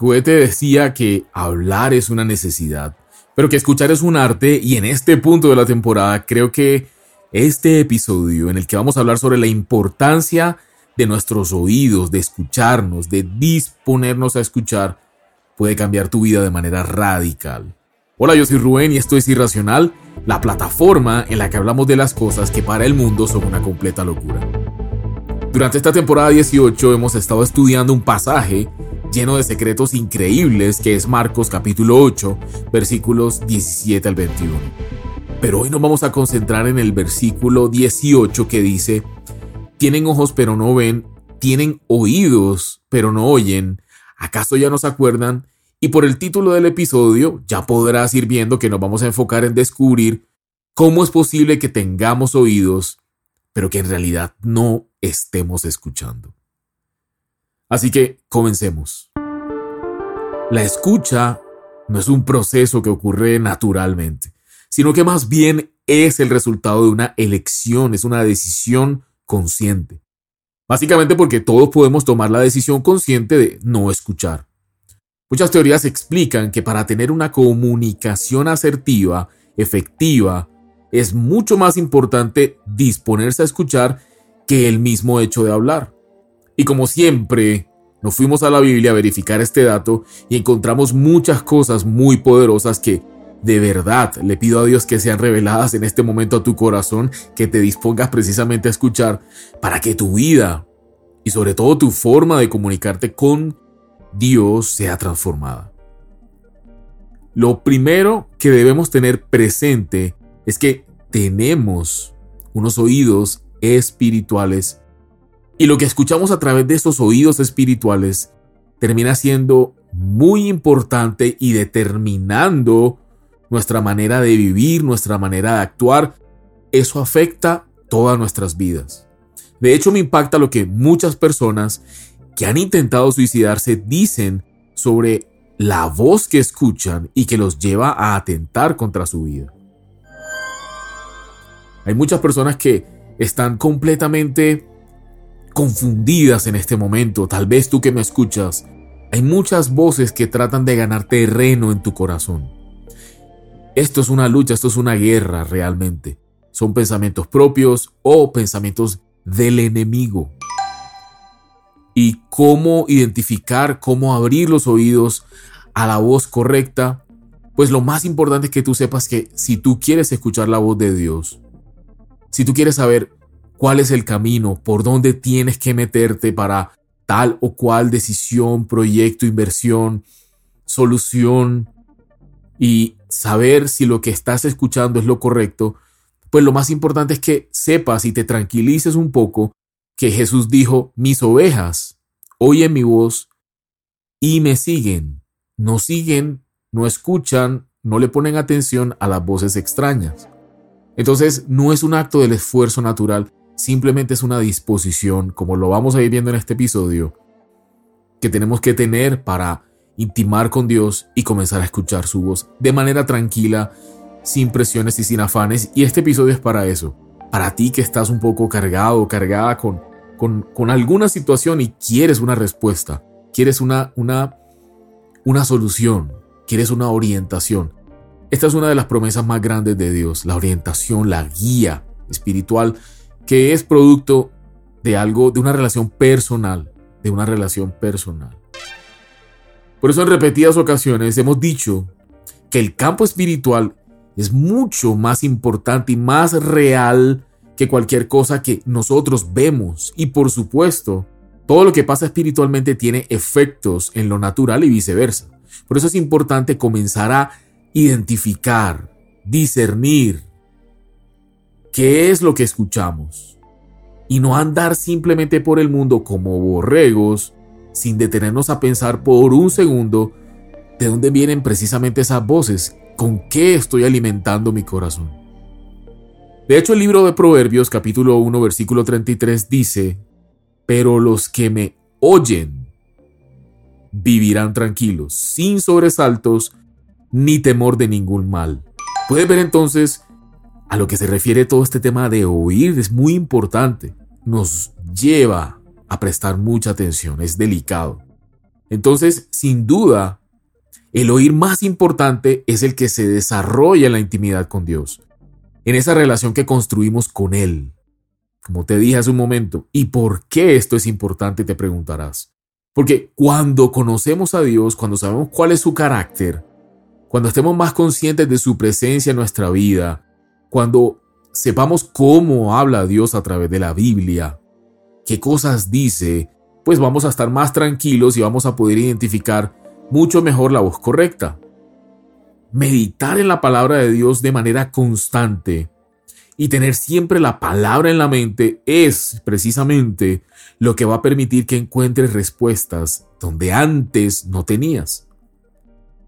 Goethe decía que hablar es una necesidad, pero que escuchar es un arte y en este punto de la temporada creo que este episodio en el que vamos a hablar sobre la importancia de nuestros oídos, de escucharnos, de disponernos a escuchar, puede cambiar tu vida de manera radical. Hola, yo soy Rubén y esto es Irracional, la plataforma en la que hablamos de las cosas que para el mundo son una completa locura. Durante esta temporada 18 hemos estado estudiando un pasaje lleno de secretos increíbles que es Marcos capítulo 8, versículos 17 al 21. Pero hoy nos vamos a concentrar en el versículo 18 que dice, tienen ojos pero no ven, tienen oídos pero no oyen, ¿acaso ya no se acuerdan? Y por el título del episodio ya podrás ir viendo que nos vamos a enfocar en descubrir cómo es posible que tengamos oídos, pero que en realidad no estemos escuchando. Así que comencemos. La escucha no es un proceso que ocurre naturalmente, sino que más bien es el resultado de una elección, es una decisión consciente. Básicamente porque todos podemos tomar la decisión consciente de no escuchar. Muchas teorías explican que para tener una comunicación asertiva, efectiva, es mucho más importante disponerse a escuchar que el mismo hecho de hablar. Y como siempre, nos fuimos a la Biblia a verificar este dato y encontramos muchas cosas muy poderosas que de verdad le pido a Dios que sean reveladas en este momento a tu corazón, que te dispongas precisamente a escuchar para que tu vida y sobre todo tu forma de comunicarte con Dios sea transformada. Lo primero que debemos tener presente es que tenemos unos oídos espirituales y lo que escuchamos a través de esos oídos espirituales termina siendo muy importante y determinando nuestra manera de vivir, nuestra manera de actuar. Eso afecta todas nuestras vidas. De hecho, me impacta lo que muchas personas que han intentado suicidarse dicen sobre la voz que escuchan y que los lleva a atentar contra su vida. Hay muchas personas que están completamente confundidas en este momento. Tal vez tú que me escuchas, hay muchas voces que tratan de ganar terreno en tu corazón. Esto es una lucha, esto es una guerra realmente. Son pensamientos propios o pensamientos del enemigo y cómo identificar, cómo abrir los oídos a la voz correcta, pues lo más importante es que tú sepas que si tú quieres escuchar la voz de Dios, si tú quieres saber cuál es el camino, por dónde tienes que meterte para tal o cual decisión, proyecto, inversión, solución, y saber si lo que estás escuchando es lo correcto, pues lo más importante es que sepas y te tranquilices un poco que Jesús dijo, mis ovejas oyen mi voz y me siguen. No siguen, no escuchan, no le ponen atención a las voces extrañas. Entonces no es un acto del esfuerzo natural, simplemente es una disposición, como lo vamos a ir viendo en este episodio, que tenemos que tener para intimar con Dios y comenzar a escuchar su voz de manera tranquila, sin presiones y sin afanes. Y este episodio es para eso, para ti que estás un poco cargado, cargada con con, alguna situación y quieres una respuesta, quieres una, una, una solución, quieres una orientación. Esta es una de las promesas más grandes de Dios, la orientación, la guía espiritual, que es producto de algo, de una relación personal, de una relación personal. Por eso en repetidas ocasiones hemos dicho que el campo espiritual es mucho más importante y más real que cualquier cosa que nosotros vemos. Y por supuesto, todo lo que pasa espiritualmente tiene efectos en lo natural y viceversa. Por eso es importante comenzar a identificar, discernir qué es lo que escuchamos. Y no andar simplemente por el mundo como borregos, sin detenernos a pensar por un segundo de dónde vienen precisamente esas voces, con qué estoy alimentando mi corazón. De hecho, el libro de Proverbios capítulo 1 versículo 33 dice, pero los que me oyen vivirán tranquilos, sin sobresaltos ni temor de ningún mal. Puedes ver entonces a lo que se refiere todo este tema de oír, es muy importante. Nos lleva a prestar mucha atención, es delicado. Entonces, sin duda, el oír más importante es el que se desarrolla en la intimidad con Dios, en esa relación que construimos con Él. Como te dije hace un momento, ¿y por qué esto es importante? Te preguntarás. Porque cuando conocemos a Dios, cuando sabemos cuál es su carácter, cuando estemos más conscientes de su presencia en nuestra vida, cuando sepamos cómo habla Dios a través de la Biblia, qué cosas dice, pues vamos a estar más tranquilos y vamos a poder identificar mucho mejor la voz correcta. Meditar en la palabra de Dios de manera constante y tener siempre la palabra en la mente es precisamente lo que va a permitir que encuentres respuestas donde antes no tenías.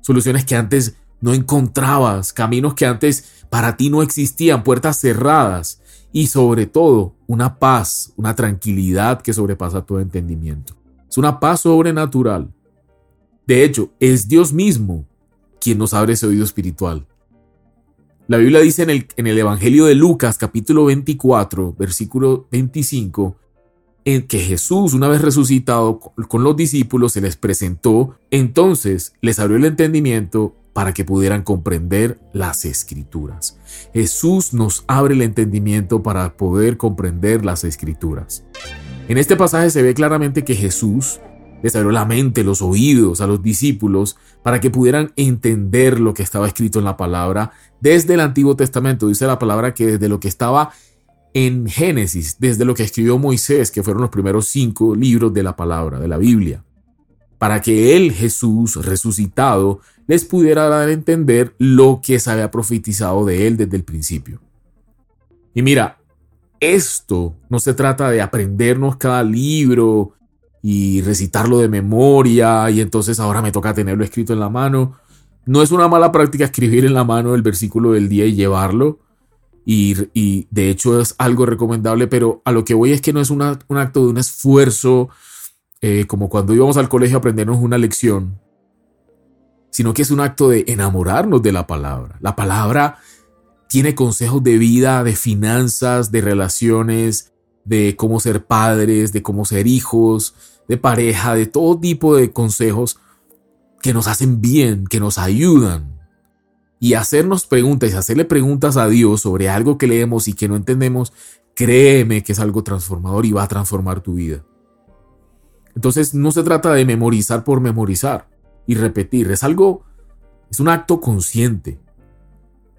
Soluciones que antes no encontrabas, caminos que antes para ti no existían, puertas cerradas y sobre todo una paz, una tranquilidad que sobrepasa todo entendimiento. Es una paz sobrenatural. De hecho, es Dios mismo quien nos abre ese oído espiritual. La Biblia dice en el, en el Evangelio de Lucas capítulo 24, versículo 25, en que Jesús, una vez resucitado con los discípulos, se les presentó, entonces les abrió el entendimiento para que pudieran comprender las escrituras. Jesús nos abre el entendimiento para poder comprender las escrituras. En este pasaje se ve claramente que Jesús les abrió la mente, los oídos a los discípulos para que pudieran entender lo que estaba escrito en la palabra desde el Antiguo Testamento. Dice la palabra que desde lo que estaba en Génesis, desde lo que escribió Moisés, que fueron los primeros cinco libros de la palabra, de la Biblia, para que él, Jesús, resucitado, les pudiera dar a entender lo que se había profetizado de él desde el principio. Y mira, esto no se trata de aprendernos cada libro y recitarlo de memoria y entonces ahora me toca tenerlo escrito en la mano. No es una mala práctica escribir en la mano el versículo del día y llevarlo. Y, de hecho es algo recomendable, pero a lo que voy es que no es un acto de un esfuerzo eh, como cuando íbamos al colegio a aprendernos una lección, sino que es un acto de enamorarnos de la palabra. La palabra tiene consejos de vida, de finanzas, de relaciones, de cómo ser padres, de cómo ser hijos, de pareja, de todo tipo de consejos que nos hacen bien, que nos ayudan. Y hacernos preguntas y hacerle preguntas a Dios sobre algo que leemos y que no entendemos, créeme que es algo transformador y va a transformar tu vida. Entonces no se trata de memorizar por memorizar y repetir, es algo, es un acto consciente,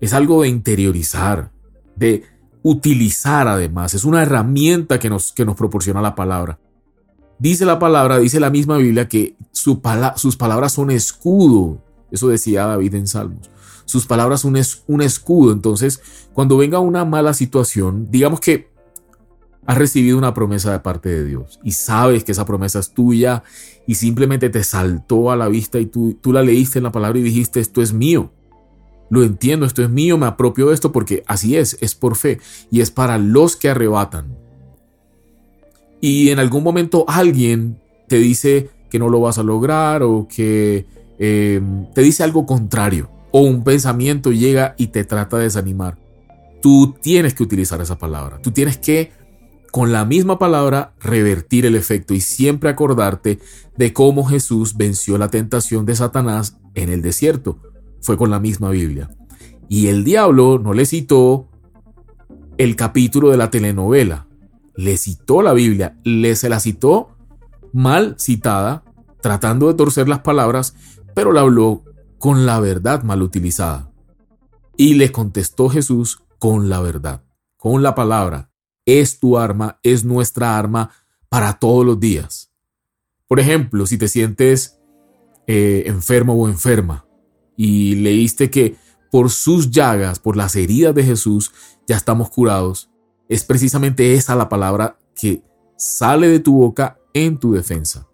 es algo de interiorizar, de utilizar además, es una herramienta que nos, que nos proporciona la palabra. Dice la palabra, dice la misma Biblia que sus palabras son escudo, eso decía David en Salmos. Sus palabras son un escudo, entonces cuando venga una mala situación, digamos que has recibido una promesa de parte de Dios y sabes que esa promesa es tuya y simplemente te saltó a la vista y tú, tú la leíste en la palabra y dijiste, esto es mío. Lo entiendo, esto es mío, me apropio de esto porque así es, es por fe y es para los que arrebatan. Y en algún momento alguien te dice que no lo vas a lograr o que em, te dice algo contrario o un pensamiento llega y te trata de desanimar. Tú tienes que utilizar esa palabra. Tú tienes que con la misma palabra revertir el efecto y siempre acordarte de cómo Jesús venció la tentación de Satanás en el desierto. Fue con la misma Biblia. Y el diablo no le citó el capítulo de la telenovela, le citó la Biblia, le se la citó mal citada, tratando de torcer las palabras, pero la habló con la verdad mal utilizada. Y le contestó Jesús con la verdad, con la palabra, es tu arma, es nuestra arma para todos los días. Por ejemplo, si te sientes eh, enfermo o enferma y leíste que por sus llagas, por las heridas de Jesús, ya estamos curados, es precisamente esa la palabra que sale de tu boca en tu defensa.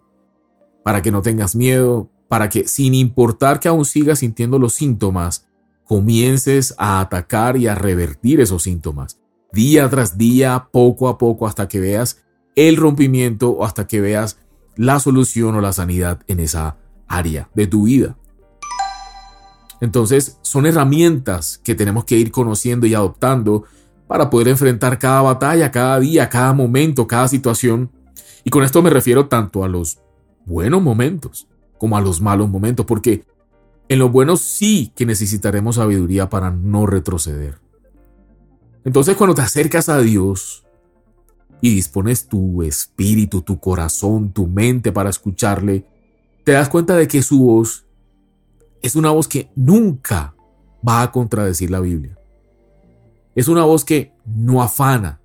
Para que no tengas miedo, para que sin importar que aún sigas sintiendo los síntomas, comiences a atacar y a revertir esos síntomas día tras día, poco a poco, hasta que veas el rompimiento o hasta que veas la solución o la sanidad en esa área de tu vida. Entonces, son herramientas que tenemos que ir conociendo y adoptando para poder enfrentar cada batalla, cada día, cada momento, cada situación. Y con esto me refiero tanto a los buenos momentos como a los malos momentos, porque en los buenos sí que necesitaremos sabiduría para no retroceder. Entonces cuando te acercas a Dios y dispones tu espíritu, tu corazón, tu mente para escucharle, te das cuenta de que su voz es una voz que nunca va a contradecir la Biblia. Es una voz que no afana.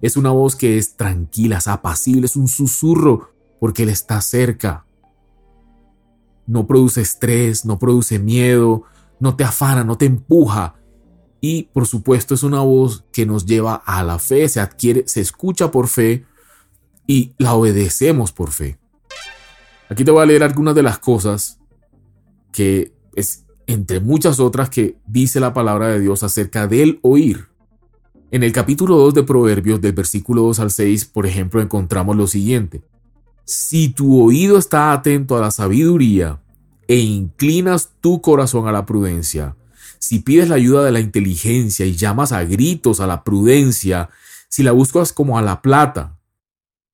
Es una voz que es tranquila, es apacible, es un susurro porque Él está cerca no produce estrés, no produce miedo, no te afana, no te empuja. Y por supuesto es una voz que nos lleva a la fe, se adquiere, se escucha por fe y la obedecemos por fe. Aquí te voy a leer algunas de las cosas que es entre muchas otras que dice la palabra de Dios acerca del oír. En el capítulo 2 de Proverbios, del versículo 2 al 6, por ejemplo, encontramos lo siguiente. Si tu oído está atento a la sabiduría e inclinas tu corazón a la prudencia, si pides la ayuda de la inteligencia y llamas a gritos a la prudencia, si la buscas como a la plata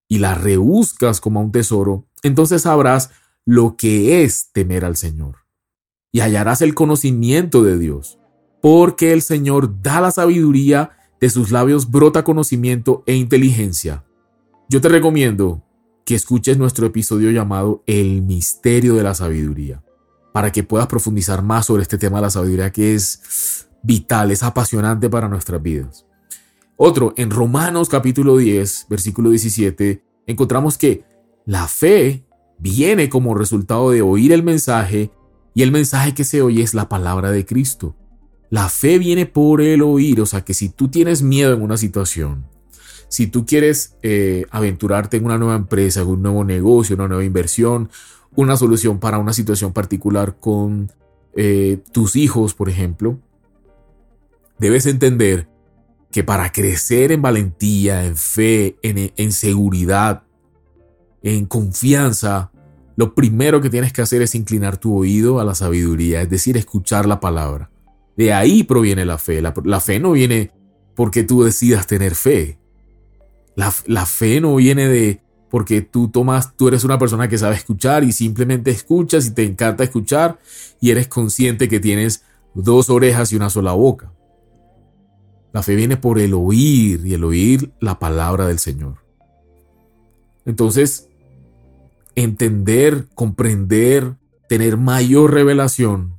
y la rebuscas como a un tesoro, entonces sabrás lo que es temer al Señor y hallarás el conocimiento de Dios, porque el Señor da la sabiduría, de sus labios brota conocimiento e inteligencia. Yo te recomiendo que escuches nuestro episodio llamado El misterio de la sabiduría, para que puedas profundizar más sobre este tema de la sabiduría que es vital, es apasionante para nuestras vidas. Otro, en Romanos capítulo 10, versículo 17, encontramos que la fe viene como resultado de oír el mensaje y el mensaje que se oye es la palabra de Cristo. La fe viene por el oír, o sea que si tú tienes miedo en una situación, si tú quieres eh, aventurarte en una nueva empresa, un nuevo negocio, una nueva inversión, una solución para una situación particular con eh, tus hijos, por ejemplo, debes entender que para crecer en valentía, en fe, en, en seguridad, en confianza, lo primero que tienes que hacer es inclinar tu oído a la sabiduría, es decir, escuchar la palabra. De ahí proviene la fe. la fe no viene porque tú decidas tener fe. La, fe no viene de porque tú tomas, tú eres una persona que sabe escuchar y simplemente escuchas y te encanta escuchar y eres consciente que tienes dos orejas y una sola boca. La fe viene por el oír y el oír la palabra del Señor. Entonces, entender, comprender, tener mayor revelación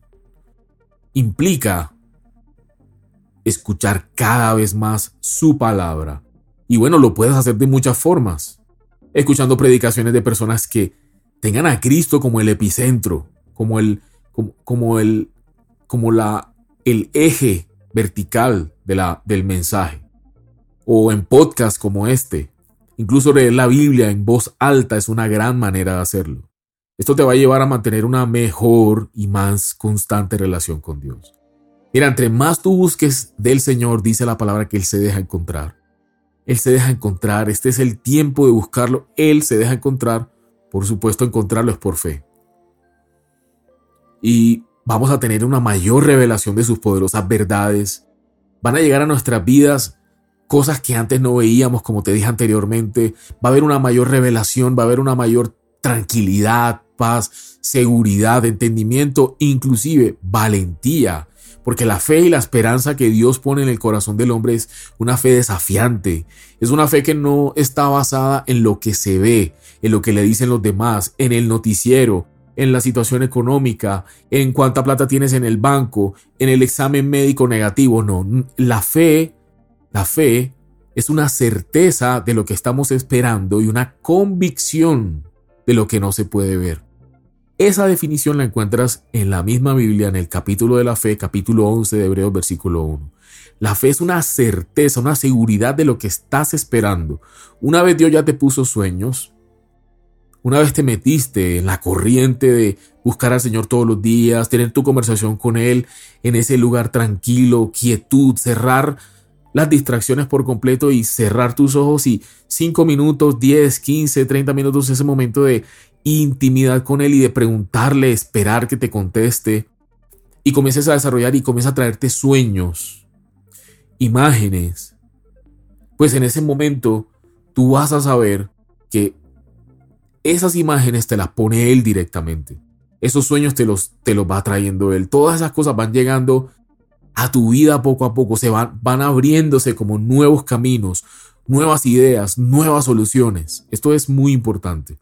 implica escuchar cada vez más su palabra y bueno, lo puedes hacer de muchas formas. Escuchando predicaciones de personas que tengan a Cristo como el epicentro, como el, como, el, como la, el eje vertical de la, del mensaje. O en podcasts como este. Incluso leer la Biblia en voz alta es una gran manera de hacerlo. Esto te va a llevar a mantener una mejor y más constante relación con Dios. Mira, entre más tú busques del Señor, dice la palabra que Él se deja encontrar. Él se deja encontrar, este es el tiempo de buscarlo, Él se deja encontrar, por supuesto encontrarlo es por fe. Y vamos a tener una mayor revelación de sus poderosas verdades, van a llegar a nuestras vidas cosas que antes no veíamos, como te dije anteriormente, va a haber una mayor revelación, va a haber una mayor tranquilidad, paz, seguridad, entendimiento, inclusive valentía porque la fe y la esperanza que Dios pone en el corazón del hombre es una fe desafiante, es una fe que no está basada en lo que se ve, en lo que le dicen los demás, en el noticiero, en la situación económica, en cuánta plata tienes en el banco, en el examen médico negativo, no, la fe, la fe es una certeza de lo que estamos esperando y una convicción de lo que no se puede ver. Esa definición la encuentras en la misma Biblia, en el capítulo de la fe, capítulo 11 de Hebreos, versículo 1. La fe es una certeza, una seguridad de lo que estás esperando. Una vez Dios ya te puso sueños, una vez te metiste en la corriente de buscar al Señor todos los días, tener tu conversación con Él en ese lugar tranquilo, quietud, cerrar las distracciones por completo y cerrar tus ojos y 5 minutos, 10, 15, 30 minutos, ese momento de intimidad con Él y de preguntarle, esperar que te conteste y comiences a desarrollar y comienza a traerte sueños, imágenes, pues en ese momento tú vas a saber que esas imágenes te las pone Él directamente. Esos sueños te los, te los va trayendo Él. Todas esas cosas van llegando a tu vida poco a poco, se van, van abriéndose como nuevos caminos, nuevas ideas, nuevas soluciones. Esto es muy importante.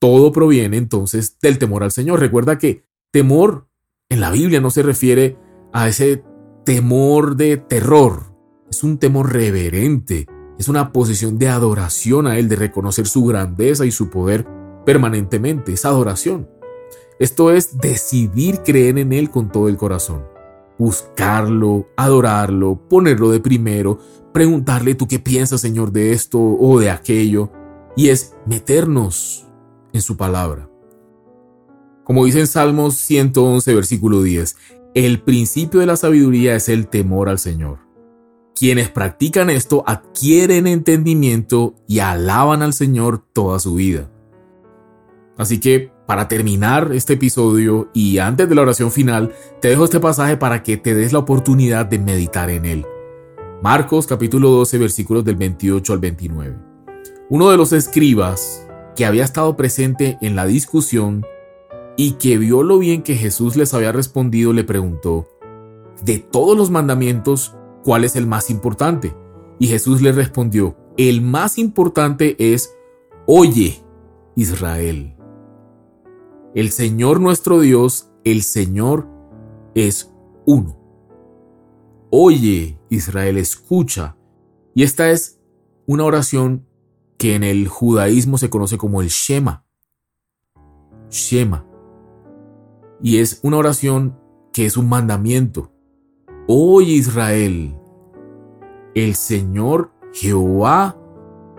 Todo proviene entonces del temor al Señor. Recuerda que temor en la Biblia no se refiere a ese temor de terror. Es un temor reverente. Es una posición de adoración a Él, de reconocer su grandeza y su poder permanentemente. Es adoración. Esto es decidir creer en Él con todo el corazón. Buscarlo, adorarlo, ponerlo de primero, preguntarle tú qué piensas, Señor, de esto o de aquello. Y es meternos en su palabra. Como dice en Salmos 111, versículo 10, el principio de la sabiduría es el temor al Señor. Quienes practican esto adquieren entendimiento y alaban al Señor toda su vida. Así que, para terminar este episodio y antes de la oración final, te dejo este pasaje para que te des la oportunidad de meditar en él. Marcos capítulo 12 versículos del 28 al 29. Uno de los escribas que había estado presente en la discusión y que vio lo bien que Jesús les había respondido, le preguntó, de todos los mandamientos, ¿cuál es el más importante? Y Jesús le respondió, el más importante es, oye, Israel. El Señor nuestro Dios, el Señor es uno. Oye, Israel, escucha. Y esta es una oración que en el judaísmo se conoce como el Shema. Shema. Y es una oración que es un mandamiento. Oye Israel, el Señor Jehová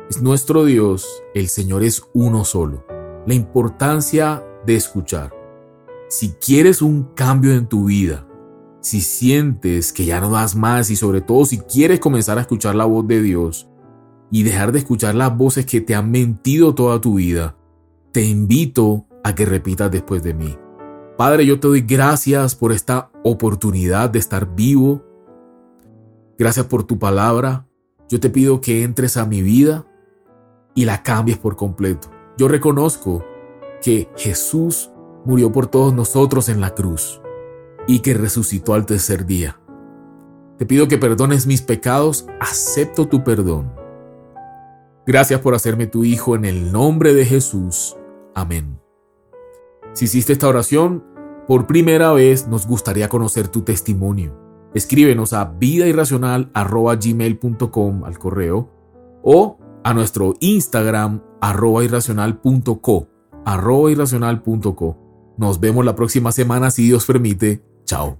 es nuestro Dios, el Señor es uno solo. La importancia de escuchar. Si quieres un cambio en tu vida, si sientes que ya no das más y sobre todo si quieres comenzar a escuchar la voz de Dios, y dejar de escuchar las voces que te han mentido toda tu vida, te invito a que repitas después de mí. Padre, yo te doy gracias por esta oportunidad de estar vivo. Gracias por tu palabra. Yo te pido que entres a mi vida y la cambies por completo. Yo reconozco que Jesús murió por todos nosotros en la cruz y que resucitó al tercer día. Te pido que perdones mis pecados, acepto tu perdón Gracias por hacerme tu hijo en el nombre de Jesús. Amén. Si hiciste esta oración por primera vez, nos gustaría conocer tu testimonio. Escríbenos a vidairracional.gmail.com al correo o a nuestro Instagram irracional.co irracional.co. Nos vemos la próxima semana si Dios permite. Chao.